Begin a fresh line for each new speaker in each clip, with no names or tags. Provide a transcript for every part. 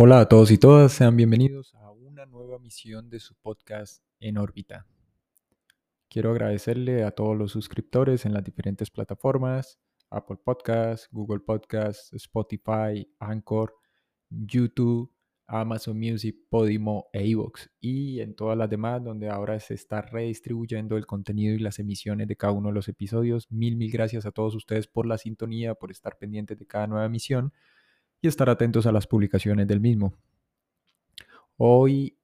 Hola a todos y todas, sean bienvenidos a una nueva misión de su podcast En órbita. Quiero agradecerle a todos los suscriptores en las diferentes plataformas, Apple Podcasts, Google Podcasts, Spotify, Anchor, YouTube, Amazon Music, Podimo e iVoox y en todas las demás donde ahora se está redistribuyendo el contenido y las emisiones de cada uno de los episodios. Mil, mil gracias a todos ustedes por la sintonía, por estar pendientes de cada nueva emisión y estar atentos a las publicaciones del mismo. Hoy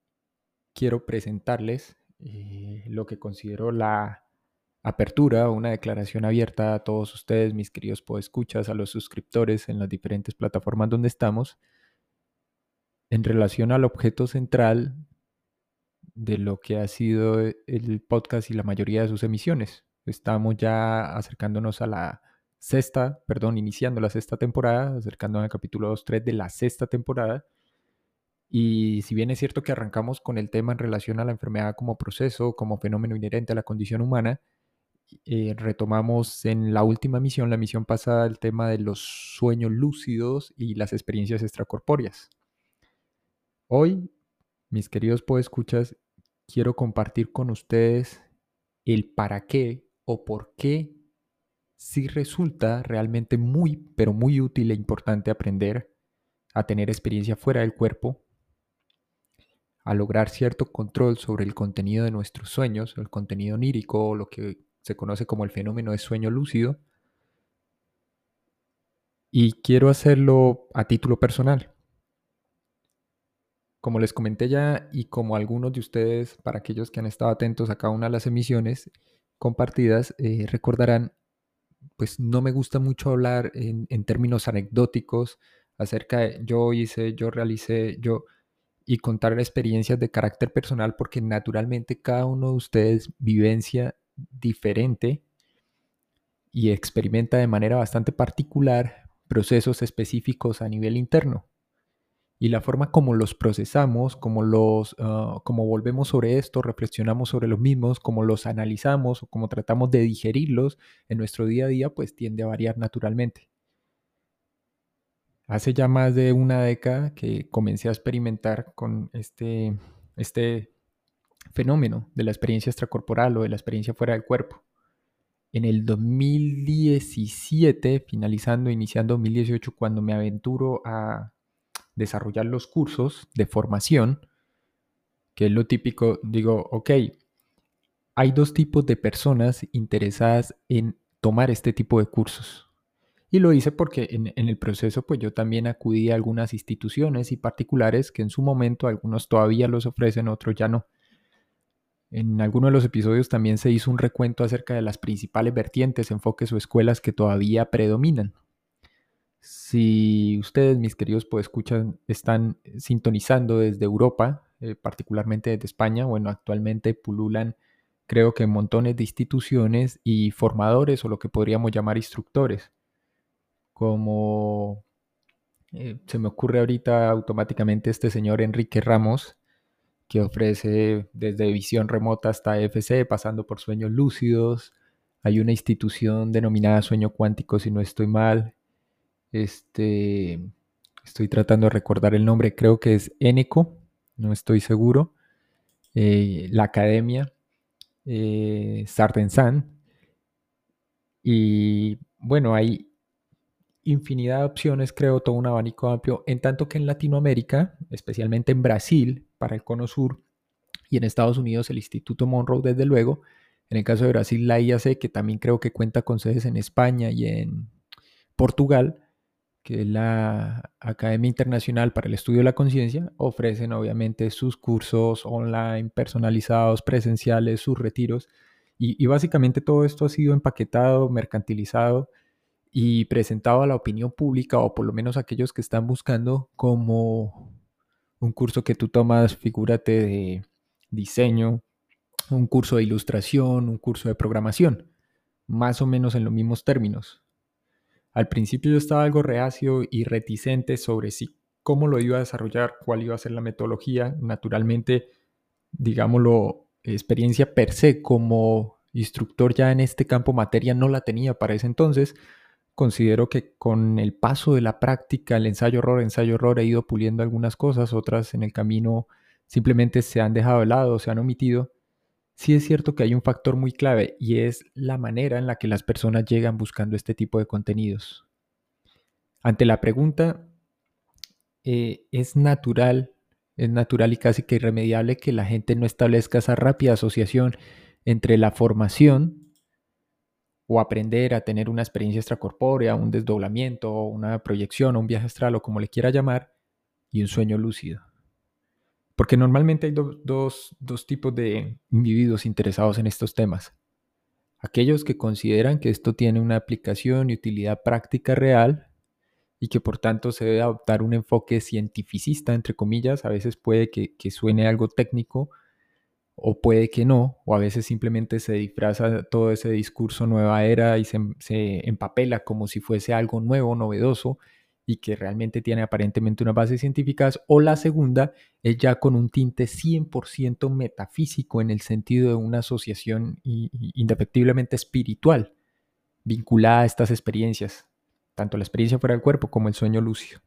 quiero presentarles eh, lo que considero la apertura, una declaración abierta a todos ustedes, mis queridos podescuchas, a los suscriptores en las diferentes plataformas donde estamos, en relación al objeto central de lo que ha sido el podcast y la mayoría de sus emisiones. Estamos ya acercándonos a la sexta, perdón, iniciando la sexta temporada, acercándonos al capítulo 2-3 de la sexta temporada. Y si bien es cierto que arrancamos con el tema en relación a la enfermedad como proceso, como fenómeno inherente a la condición humana, eh, retomamos en la última misión, la misión pasada, el tema de los sueños lúcidos y las experiencias extracorpóreas. Hoy, mis queridos podescuchas, quiero compartir con ustedes el para qué o por qué sí resulta realmente muy, pero muy útil e importante aprender a tener experiencia fuera del cuerpo, a lograr cierto control sobre el contenido de nuestros sueños, el contenido onírico o lo que se conoce como el fenómeno de sueño lúcido. Y quiero hacerlo a título personal. Como les comenté ya y como algunos de ustedes, para aquellos que han estado atentos a cada una de las emisiones compartidas, eh, recordarán, pues no me gusta mucho hablar en, términos anecdóticos acerca de yo hice, yo realicé, yo y contar experiencias de carácter personal porque naturalmente cada uno de ustedes vivencia diferente y experimenta de manera bastante particular procesos específicos a nivel interno. Y la forma como los procesamos, como los, como volvemos sobre esto, reflexionamos sobre los mismos, como los analizamos o como tratamos de digerirlos en nuestro día a día, pues tiende a variar naturalmente. Hace ya más de una década que comencé a experimentar con este, este fenómeno de la experiencia extracorporal o de la experiencia fuera del cuerpo. En el 2017, finalizando, iniciando 2018, cuando me aventuro a desarrollar los cursos de formación, que es lo típico, digo, ok, hay dos tipos de personas interesadas en tomar este tipo de cursos. Y lo hice porque en, el proceso pues yo también acudí a algunas instituciones y particulares que en su momento algunos todavía los ofrecen, otros ya no. En alguno de los episodios también se hizo un recuento acerca de las principales vertientes, enfoques o escuelas que todavía predominan. Si ustedes, mis queridos pues escuchan, están sintonizando desde Europa, eh, particularmente desde España, bueno, actualmente pululan creo que montones de instituciones y formadores o lo que podríamos llamar instructores, como eh, se me ocurre ahorita automáticamente este señor Enrique Ramos, que ofrece desde visión remota hasta FC, pasando por sueños lúcidos. Hay una institución denominada Sueño Cuántico, si no estoy mal, este, estoy tratando de recordar el nombre, creo que es Eneco, no estoy seguro. Eh, la Academia, eh. Y bueno, hay infinidad de opciones, creo, todo un abanico amplio, en tanto que en Latinoamérica, especialmente en Brasil, para el Cono Sur, y en Estados Unidos el Instituto Monroe, desde luego. En el caso de Brasil, la IAC, que también creo que cuenta con sedes en España y en Portugal, que es la Academia Internacional para el Estudio de la Conciencia, ofrecen obviamente sus cursos online, personalizados, presenciales, sus retiros. Y, básicamente todo esto ha sido empaquetado, mercantilizado y presentado a la opinión pública, o por lo menos a aquellos que están buscando como un curso que tú tomas, figúrate de diseño, un curso de ilustración, un curso de programación, más o menos en los mismos términos. Al principio yo estaba algo reacio y reticente sobre si cómo lo iba a desarrollar, cuál iba a ser la metodología. Naturalmente, digámoslo, experiencia per se como instructor ya en este campo materia no la tenía para ese entonces, considero que con el paso de la práctica, el ensayo-error, ensayo-error, he ido puliendo algunas cosas, otras en el camino simplemente se han dejado de lado, se han omitido. Sí es cierto que hay un factor muy clave y es la manera en la que las personas llegan buscando este tipo de contenidos. Ante la pregunta, eh, ¿es natural, es natural y casi que irremediable que la gente no establezca esa rápida asociación entre la formación o aprender a tener una experiencia extracorpórea, un desdoblamiento, una proyección un viaje astral o como le quiera llamar, y un sueño lúcido. Porque normalmente hay dos, dos tipos de individuos interesados en estos temas. Aquellos que consideran que esto tiene una aplicación y utilidad práctica real y que por tanto se debe adoptar un enfoque cientificista, entre comillas, a veces puede que, que suene algo técnico, o puede que no, o a veces simplemente se disfraza todo ese discurso nueva era y se, empapela como si fuese algo nuevo, novedoso y que realmente tiene aparentemente unas bases científicas, o la segunda es ya con un tinte 100% metafísico en el sentido de una asociación indefectiblemente espiritual vinculada a estas experiencias, tanto la experiencia fuera del cuerpo como el sueño lúcido.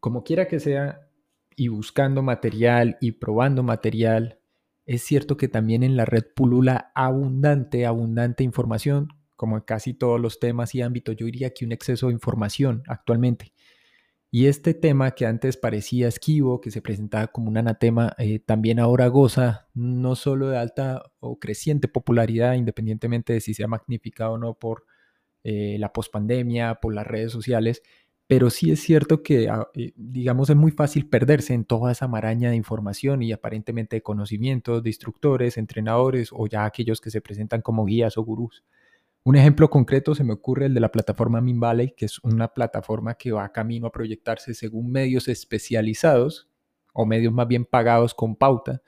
Como quiera que sea, y buscando material y probando material, es cierto que también en la red pulula abundante, abundante información, como en casi todos los temas y ámbitos, yo diría que un exceso de información actualmente. Y este tema que antes parecía esquivo, que se presentaba como un anatema, eh, también ahora goza no solo de alta o creciente popularidad, independientemente de si se ha magnificado o no por eh, la pospandemia, por las redes sociales, pero sí es cierto que, ah, eh, digamos, es muy fácil perderse en toda esa maraña de información y aparentemente de conocimientos de instructores, entrenadores o ya aquellos que se presentan como guías o gurús. Un ejemplo concreto se me ocurre el de la plataforma Minvalley, que es una plataforma que va camino a proyectarse según medios especializados o medios más bien pagados con pauta,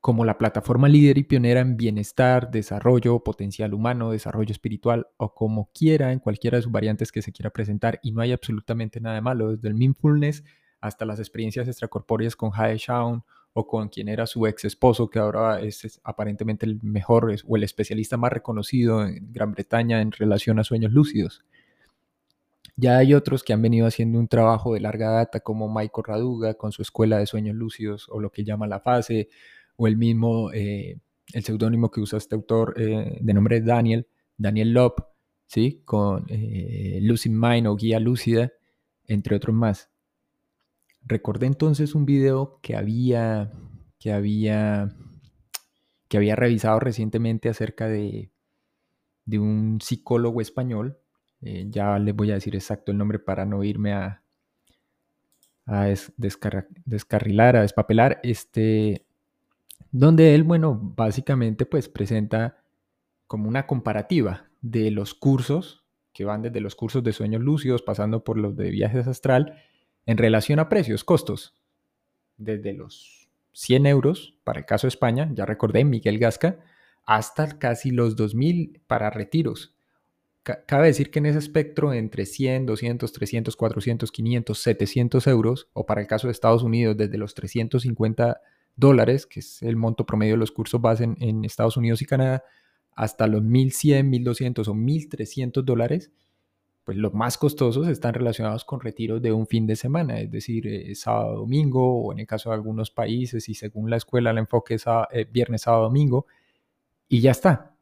como la plataforma líder y pionera en bienestar, desarrollo, potencial humano, desarrollo espiritual o como quiera en cualquiera de sus variantes que se quiera presentar y no hay absolutamente nada de malo, desde el mindfulness hasta las experiencias extracorpóreas con Hae Shaun o con quien era su ex esposo, que ahora es, aparentemente el mejor o el especialista más reconocido en Gran Bretaña en relación a sueños lúcidos. Ya hay otros que han venido haciendo un trabajo de larga data, como Michael Raduga con su escuela de sueños lúcidos o lo que llama la fase, o el mismo, eh, el seudónimo que usa este autor eh, de nombre Daniel, Daniel Lop, ¿sí? con eh, Lucid Mind o Guía Lúcida, entre otros más. Recordé entonces un video que había, que había, que había revisado recientemente acerca de, de un psicólogo español. ya les voy a decir exacto el nombre para no irme a, a descarrilar, a despapelar. Este, donde él, bueno, básicamente pues presenta como una comparativa de los cursos, que van desde los cursos de sueños lúcidos, pasando por los de viajes astral, en relación a precios, costos, desde los 100 euros para el caso de España, ya recordé, Miguel Gasca, hasta casi los 2.000 para retiros. Cabe decir que en ese espectro entre 100, 200, 300, 400, 500, 700 euros, o para el caso de Estados Unidos, desde los 350 dólares, que es el monto promedio de los cursos base en, Estados Unidos y Canadá, hasta los 1.100, 1.200 o 1.300 dólares, pues los más costosos están relacionados con retiros de un fin de semana, es decir, eh, sábado, domingo, o en el caso de algunos países, y según la escuela el enfoque es eh, viernes, sábado, domingo, y ya está.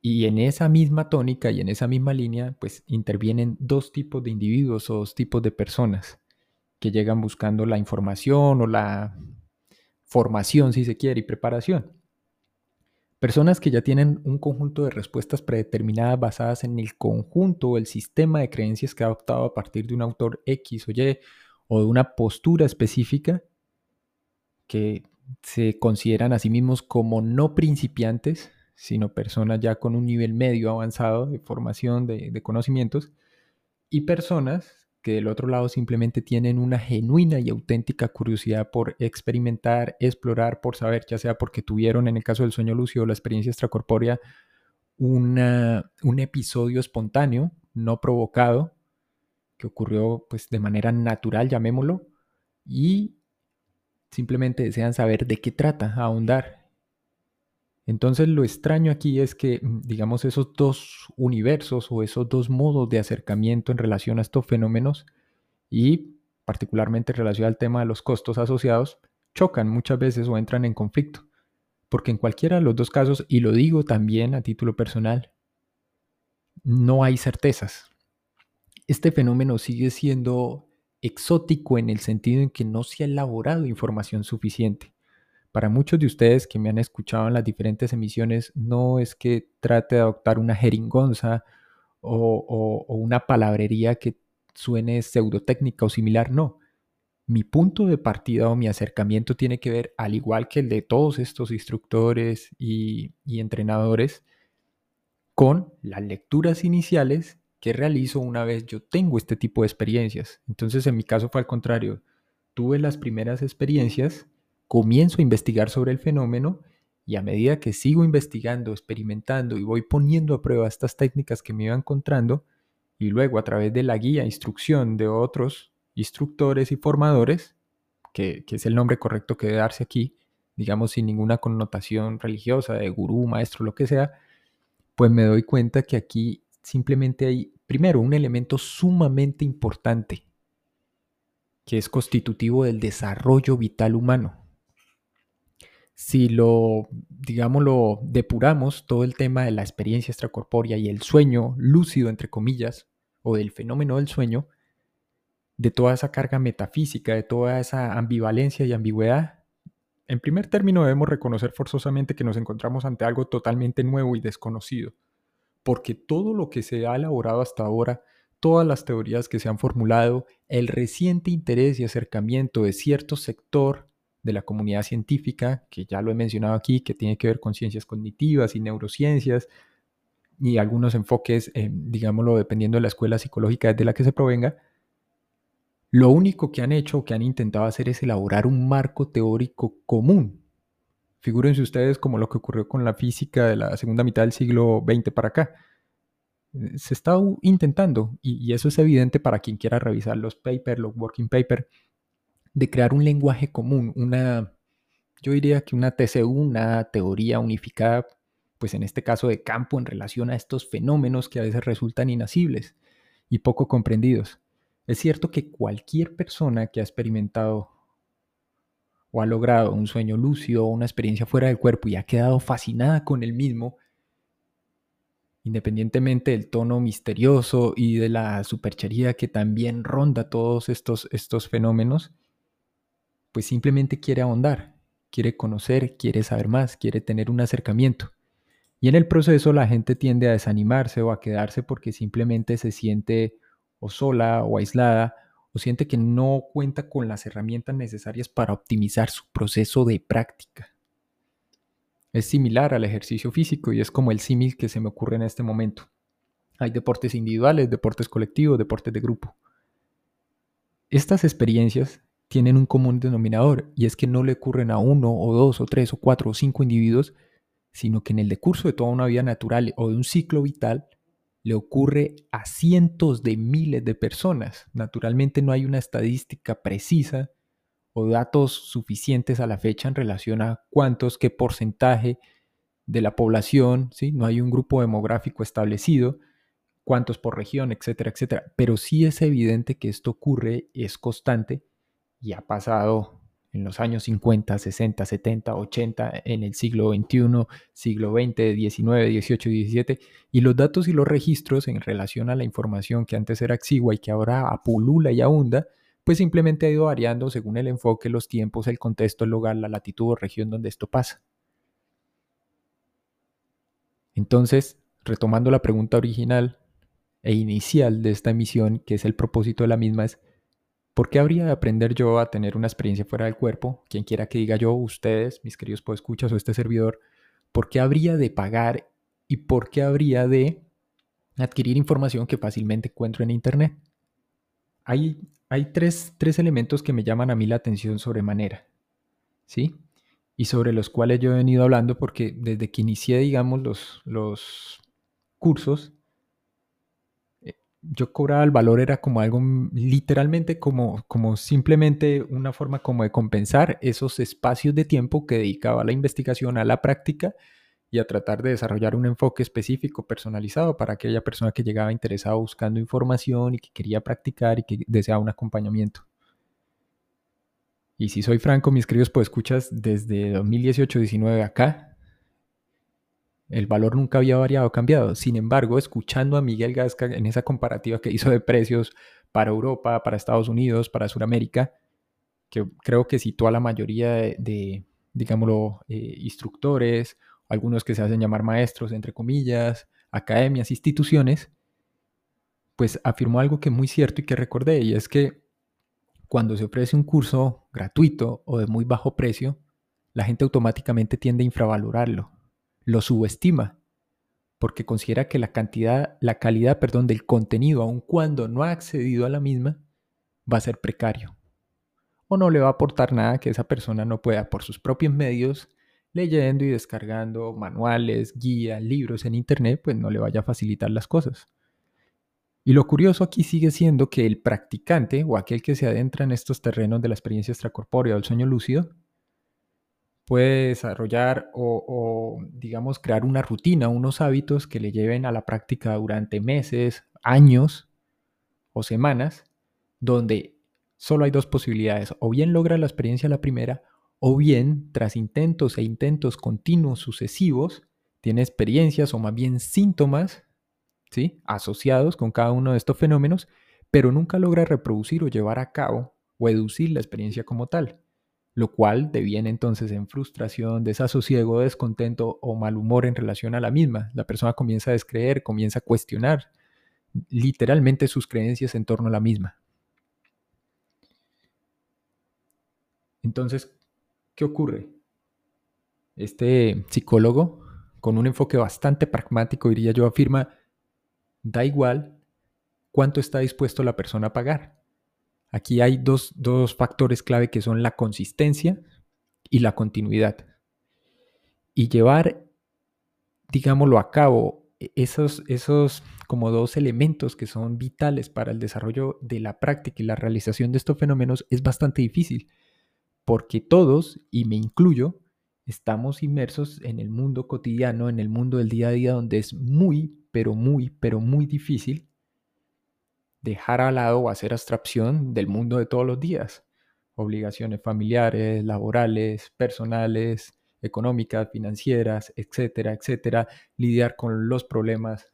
Y en esa misma tónica y en esa misma línea, pues intervienen dos tipos de individuos o dos tipos de personas que llegan buscando la información o la formación, si se quiere, y preparación. Personas que ya tienen un conjunto de respuestas predeterminadas basadas en el conjunto o el sistema de creencias que ha adoptado a partir de un autor X o Y o de una postura específica que se consideran a sí mismos como no principiantes, sino personas ya con un nivel medio avanzado de formación, de, de conocimientos, y personas que del otro lado simplemente tienen una genuina y auténtica curiosidad por experimentar, explorar, por saber, ya sea porque tuvieron en el caso del sueño lúcido la experiencia extracorpórea un episodio espontáneo, no provocado, que ocurrió pues de manera natural, llamémoslo, y simplemente desean saber de qué trata, ahondar. Entonces lo extraño aquí es que, mm, digamos, esos dos universos o esos dos modos de acercamiento en relación a estos fenómenos y particularmente en relación al tema de los costos asociados, chocan muchas veces o entran en conflicto. Porque en cualquiera de los dos casos, y lo digo también a título personal, no hay certezas. Este fenómeno sigue siendo exótico en el sentido en que no se ha elaborado información suficiente. Para muchos de ustedes que me han escuchado en las diferentes emisiones, no es que trate de adoptar una jeringonza o, una palabrería que suene pseudotécnica o similar, no. Mi punto de partida o mi acercamiento tiene que ver, al igual que el de todos estos instructores y, y entrenadores, con las lecturas iniciales que realizo una vez yo tengo este tipo de experiencias. Entonces, en mi caso fue al contrario. Tuve las primeras experiencias, comienzo a investigar sobre el fenómeno y a medida que sigo investigando, experimentando y voy poniendo a prueba estas técnicas que me iba encontrando, y luego a través de la guía, instrucción de otros instructores y formadores, que, es el nombre correcto que debe darse aquí, digamos sin ninguna connotación religiosa, de gurú, maestro, lo que sea, pues me doy cuenta que aquí simplemente hay, primero, un elemento sumamente importante, que es constitutivo del desarrollo vital humano. Si lo, digamos, lo depuramos, todo el tema de la experiencia extracorpórea y el sueño lúcido, entre comillas, o del fenómeno del sueño, de toda esa carga metafísica, de toda esa ambivalencia y ambigüedad, en primer término debemos reconocer forzosamente que nos encontramos ante algo totalmente nuevo y desconocido, porque todo lo que se ha elaborado hasta ahora, todas las teorías que se han formulado, el reciente interés y acercamiento de cierto sector de la comunidad científica, que ya lo he mencionado aquí, que tiene que ver con ciencias cognitivas y neurociencias, y algunos enfoques, eh, digámoslo, dependiendo de la escuela psicológica de la que se provenga, lo único que han hecho o que han intentado hacer es elaborar un marco teórico común. Figúrense ustedes como lo que ocurrió con la física de la segunda mitad del siglo XX para acá. Eh, se está intentando, y, eso es evidente para quien quiera revisar los papers, los working papers, de crear un lenguaje común, una, yo diría que una TCU, una teoría unificada, pues en este caso de campo en relación a estos fenómenos que a veces resultan inasibles y poco comprendidos. Es cierto que cualquier persona que ha experimentado o ha logrado un sueño lúcido o una experiencia fuera del cuerpo y ha quedado fascinada con el mismo, independientemente del tono misterioso y de la superchería que también ronda todos estos, estos fenómenos, pues simplemente quiere ahondar, quiere conocer, quiere saber más, quiere tener un acercamiento. Y en el proceso la gente tiende a desanimarse o a quedarse porque simplemente se siente o sola o aislada o siente que no cuenta con las herramientas necesarias para optimizar su proceso de práctica. Es similar al ejercicio físico y es como el símil que se me ocurre en este momento. Hay deportes individuales, deportes colectivos, deportes de grupo. Estas experiencias tienen un común denominador y es que no le ocurren a uno o dos o tres o cuatro o cinco individuos, sino que en el decurso de toda una vida natural o de un ciclo vital le ocurre a cientos de miles de personas. Naturalmente no hay una estadística precisa o datos suficientes a la fecha en relación a cuántos, qué porcentaje de la población, ¿sí? no hay un grupo demográfico establecido, cuántos por región, etcétera, etcétera. Pero sí es evidente que esto ocurre, es constante y ha pasado en los años 50, 60, 70, 80, en el siglo XXI, siglo XX, XIX, XVIII, XVII, y los datos y los registros en relación a la información que antes era exigua y que ahora apulula y abunda, pues simplemente ha ido variando según el enfoque, los tiempos, el contexto, el lugar, la latitud o región donde esto pasa. Entonces, retomando la pregunta original e inicial de esta emisión, que es el propósito de la misma, es ¿Por qué habría de aprender yo a tener una experiencia fuera del cuerpo? Quien quiera que diga yo, ustedes, mis queridos podescuchas o este servidor, ¿por qué habría de pagar y por qué habría de adquirir información que fácilmente encuentro en Internet? Hay, hay tres, elementos que me llaman a mí la atención sobremanera, ¿sí? Y sobre los cuales yo he venido hablando porque desde que inicié, digamos, los, los cursos, yo cobraba el valor era como algo literalmente como, como simplemente una forma como de compensar esos espacios de tiempo que dedicaba a la investigación, a la práctica y a tratar de desarrollar un enfoque específico, personalizado para aquella persona que llegaba interesada buscando información y que quería practicar y que deseaba un acompañamiento. Y si soy franco, mis queridos pues escuchas desde 2018-19 acá, el valor nunca había variado, cambiado. Sin embargo, escuchando a Miguel Gasca en esa comparativa que hizo de precios para Europa, para Estados Unidos, para Sudamérica, que creo que citó a la mayoría de, digámoslo, eh, instructores, algunos que se hacen llamar maestros, entre comillas, academias, instituciones, pues afirmó algo que es muy cierto y que recordé, y es que cuando se ofrece un curso gratuito o de muy bajo precio, la gente automáticamente tiende a infravalorarlo, lo subestima, porque considera que la cantidad, la calidad, perdón, del contenido, aun cuando no ha accedido a la misma, va a ser precario. O no le va a aportar nada que esa persona no pueda por sus propios medios, leyendo y descargando manuales, guías, libros en internet, pues no le vaya a facilitar las cosas. Y lo curioso aquí sigue siendo que el practicante o aquel que se adentra en estos terrenos de la experiencia extracurricular o el sueño lúcido puede desarrollar o, digamos, crear una rutina, unos hábitos que le lleven a la práctica durante meses, años o semanas, donde solo hay dos posibilidades. O bien logra la experiencia la primera, o bien, tras intentos e intentos continuos sucesivos, tiene experiencias o más bien síntomas ¿sí? asociados con cada uno de estos fenómenos, pero nunca logra reproducir o llevar a cabo o educir la experiencia como tal lo cual deviene entonces en frustración, desasosiego, descontento o mal humor en relación a la misma. La persona comienza a descreer, comienza a cuestionar literalmente sus creencias en torno a la misma. Entonces, ¿qué ocurre? Este psicólogo, con un enfoque bastante pragmático, diría yo, afirma, da igual cuánto está dispuesto la persona a pagar. Aquí hay dos, factores clave que son la consistencia y la continuidad. Y llevar, digámoslo a cabo, e, esos, esos como dos elementos que son vitales para el desarrollo de la práctica y la realización de estos fenómenos es bastante difícil, porque todos, y me incluyo, estamos inmersos en el mundo cotidiano, en el mundo del día a día, donde es muy, pero muy, pero muy difícil dejar al lado o hacer abstracción del mundo de todos los días. Obligaciones familiares, laborales, personales, económicas, financieras, etcétera, etcétera. Lidiar con los problemas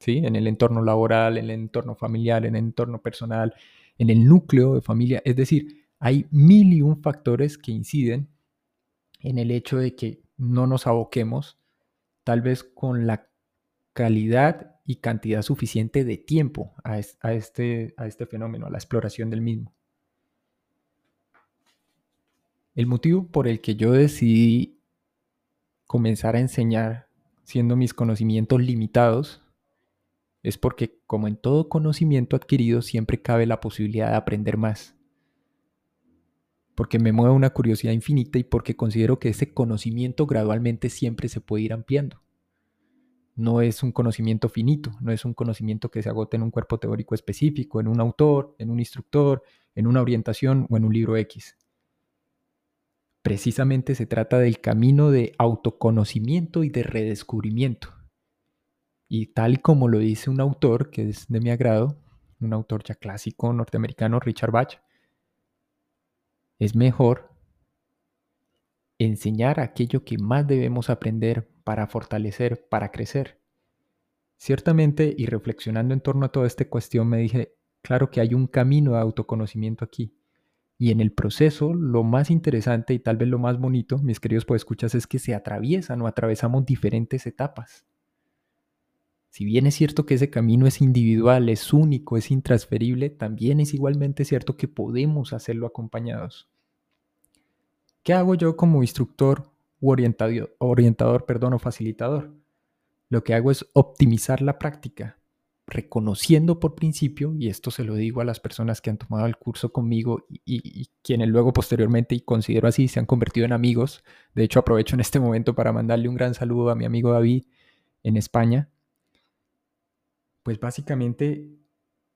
¿sí? en el entorno laboral, en el entorno familiar, en el entorno personal, en el núcleo de familia. Es decir, hay mil y un factores que inciden en el hecho de que no nos aboquemos tal vez con la calidad y cantidad suficiente de tiempo a, este, a este fenómeno, a la exploración del mismo. El motivo por el que yo decidí comenzar a enseñar siendo mis conocimientos limitados es porque como en todo conocimiento adquirido siempre cabe la posibilidad de aprender más. Porque me mueve una curiosidad infinita y porque considero que ese conocimiento gradualmente siempre se puede ir ampliando no es un conocimiento finito, no es un conocimiento que se agote en un cuerpo teórico específico, en un autor, en un instructor, en una orientación o en un libro X. Precisamente se trata del camino de autoconocimiento y de redescubrimiento. Y tal como lo dice un autor que es de mi agrado, un autor ya clásico norteamericano, Richard Bach, es mejor enseñar aquello que más debemos aprender para fortalecer, para crecer. Ciertamente, y reflexionando en torno a toda esta cuestión, me dije, claro que hay un camino de autoconocimiento aquí. Y en el proceso, lo más interesante y tal vez lo más bonito, mis queridos escuchas, es que se atraviesan o atravesamos diferentes etapas. Si bien es cierto que ese camino es individual, es único, es intransferible, también es igualmente cierto que podemos hacerlo acompañados. ¿Qué hago yo como instructor u orientador, orientador perdón, o facilitador? Lo que hago es optimizar la práctica, reconociendo por principio, y esto se lo digo a las personas que han tomado el curso conmigo y, quienes luego posteriormente, y considero así, se han convertido en amigos. De hecho, aprovecho en este momento para mandarle un gran saludo a mi amigo David en España. Pues básicamente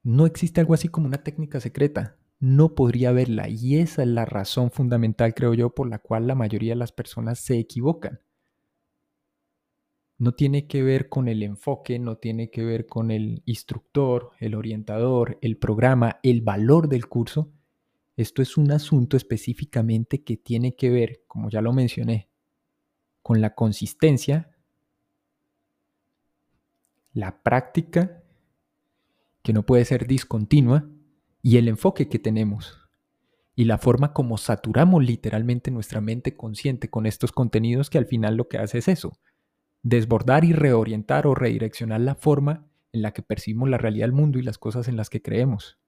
no existe algo así como una técnica secreta no podría verla. Y esa es la razón fundamental, creo yo, por la cual la mayoría de las personas se equivocan. no tiene que ver con el enfoque, no tiene que ver con el instructor, el orientador, el programa, el valor del curso. Esto es un asunto específicamente que tiene que ver, como ya lo mencioné, con la consistencia, la práctica, que no puede ser discontinua, y el enfoque que tenemos y la forma como saturamos literalmente nuestra mente consciente con estos contenidos que al final lo que hace es eso, desbordar y reorientar o redireccionar la forma en la que percibimos la realidad del mundo y las cosas en las que creemos.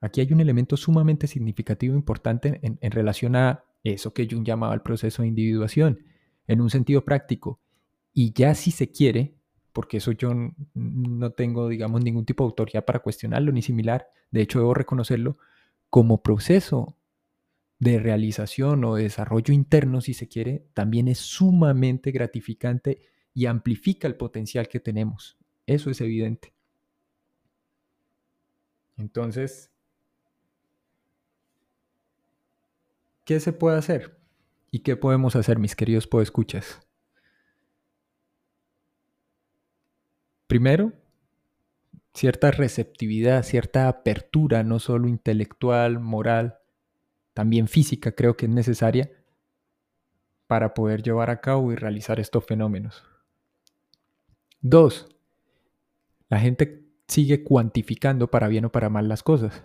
Aquí hay un elemento sumamente significativo e importante en, en, relación a eso que Jung llamaba el proceso de individuación, en un sentido práctico. Y ya si se quiere, porque eso yo no tengo, digamos, ningún tipo de autoridad para cuestionarlo ni similar, de hecho debo reconocerlo, como proceso de realización o de desarrollo interno, si se quiere, también es sumamente gratificante y amplifica el potencial que tenemos. Eso es evidente. Entonces, ¿qué se puede hacer? ¿Y qué podemos hacer, mis queridos podescuchas? Primero, cierta receptividad, cierta apertura, no solo intelectual, moral, también física creo que es necesaria para poder llevar a cabo y realizar estos fenómenos. Dos, la gente sigue cuantificando para bien o para mal las cosas.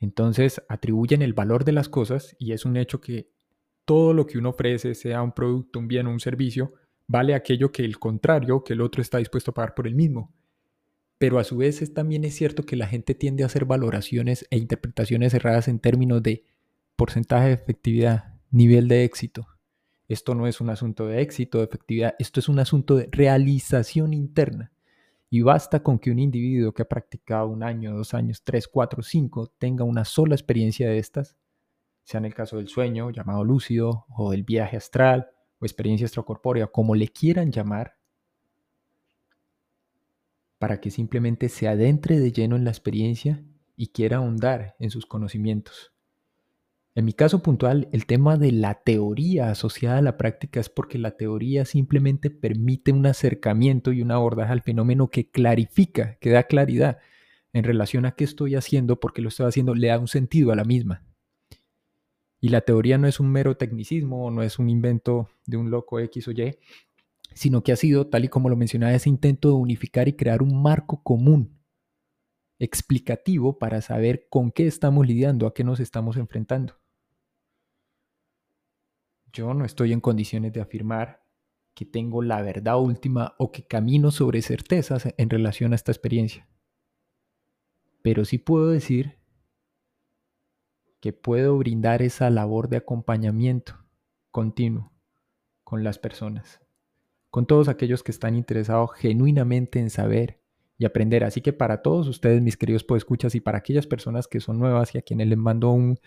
Entonces atribuyen el valor de las cosas y es un hecho que todo lo que uno ofrece, sea un producto, un bien o un servicio, vale aquello que el contrario, que el otro está dispuesto a pagar por el mismo pero a su vez también es cierto que la gente tiende a hacer valoraciones e interpretaciones erradas en términos de porcentaje de efectividad, nivel de éxito. Esto no es un asunto de éxito, de efectividad, esto es un asunto de realización interna. Y basta con que un individuo que ha practicado un año, dos años, tres, cuatro, cinco, tenga una sola experiencia de estas, sea en el caso del sueño, llamado lúcido, o del viaje astral, o experiencia extracorpórea, como le quieran llamar, para que simplemente se adentre de lleno en la experiencia y quiera ahondar en sus conocimientos. En mi caso puntual, el tema de la teoría asociada a la práctica es porque la teoría simplemente permite un acercamiento y un abordaje al fenómeno que clarifica, que da claridad en relación a qué estoy haciendo, por qué lo estoy haciendo, le da un sentido a la misma. Y la teoría no es un mero tecnicismo, no es un invento de un loco X o Y, sino que ha sido, tal y como lo mencionaba, ese intento de unificar y crear un marco común, explicativo para saber con qué estamos lidiando, a qué nos estamos enfrentando. Yo no estoy en condiciones de afirmar que tengo la verdad última o que camino sobre certezas en relación a esta experiencia. Pero sí puedo decir que puedo brindar esa labor de acompañamiento continuo con las personas con todos aquellos que están interesados genuinamente en saber y aprender. Así que para todos ustedes, mis queridos podescuchas, y para aquellas personas que son nuevas y a quienes les mando un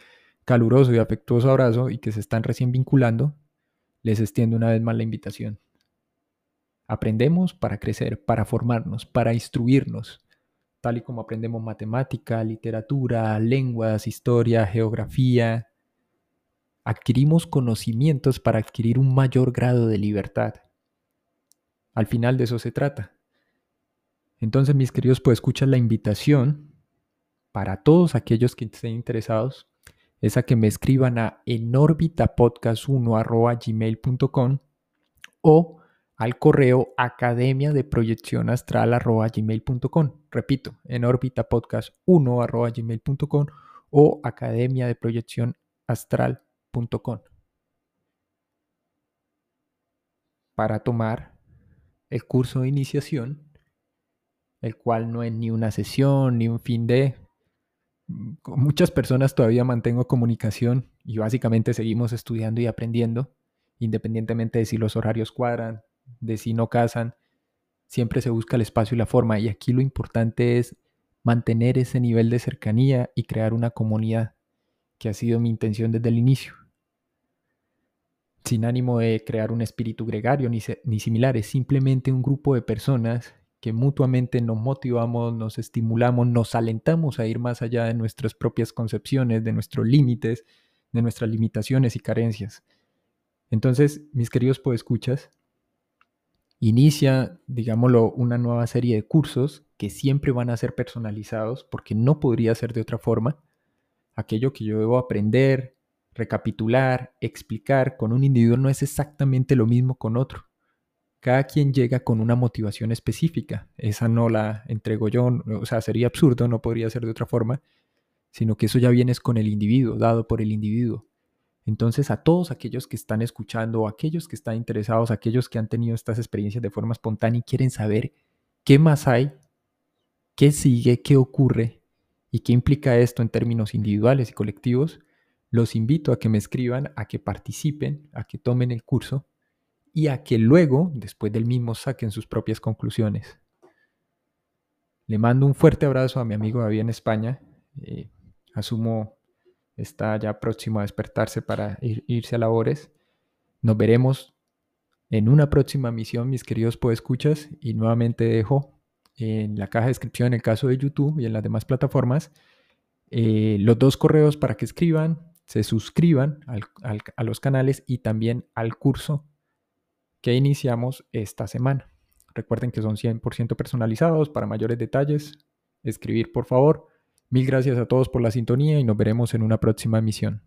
caluroso y afectuoso abrazo y que se están recién vinculando, les extiendo una vez más la invitación. Aprendemos para crecer, para formarnos, para instruirnos, tal y como aprendemos matemática, literatura, lenguas, historia, geografía. Adquirimos conocimientos para adquirir un mayor grado de libertad al final de eso se trata. Entonces, mis queridos, pues escuchar la invitación para todos aquellos que estén interesados es a que me escriban a enorbitapodcast1 o al correo academia de proyección astral Repito, enorbitapodcast1 o academia de proyección astral.com para tomar el curso de iniciación, el cual no es ni una sesión ni un fin de... Con muchas personas todavía mantengo comunicación y básicamente seguimos estudiando y aprendiendo, independientemente de si los horarios cuadran, de si no casan, siempre se busca el espacio y la forma y aquí lo importante es mantener ese nivel de cercanía y crear una comunidad, que ha sido mi intención desde el inicio sin ánimo de crear un espíritu gregario ni, ni similar, es simplemente un grupo de personas que mutuamente nos motivamos, nos estimulamos, nos alentamos a ir más allá de nuestras propias concepciones, de nuestros límites, de nuestras limitaciones y carencias. Entonces, mis queridos podescuchas, inicia, digámoslo, una nueva serie de cursos que siempre van a ser personalizados porque no podría ser de otra forma. Aquello que yo debo aprender, recapitular, explicar con un individuo no es exactamente lo mismo con otro. Cada quien llega con una motivación específica. Esa no la entrego yo, o sea, sería absurdo, no podría ser de otra forma, sino que eso ya viene con el individuo, dado por el individuo. Entonces, a todos aquellos que están escuchando, aquellos que están interesados, aquellos que han tenido estas experiencias de forma espontánea y quieren saber qué más hay, qué sigue, qué ocurre y qué implica esto en términos individuales y colectivos, los invito a que me escriban, a que participen, a que tomen el curso y a que luego, después del mismo, saquen sus propias conclusiones. Le mando un fuerte abrazo a mi amigo David en España. Eh, asumo está ya próximo a despertarse para irse a labores. Nos veremos en una próxima misión, mis queridos podescuchas, y nuevamente dejo en la caja de descripción en el caso de YouTube y en las demás plataformas eh, los dos correos para que escriban, se suscriban a los canales y también al curso que iniciamos esta semana. Recuerden que son 100% personalizados. Para mayores detalles, escribir por favor. Mil gracias a todos por la sintonía y nos veremos en una próxima emisión.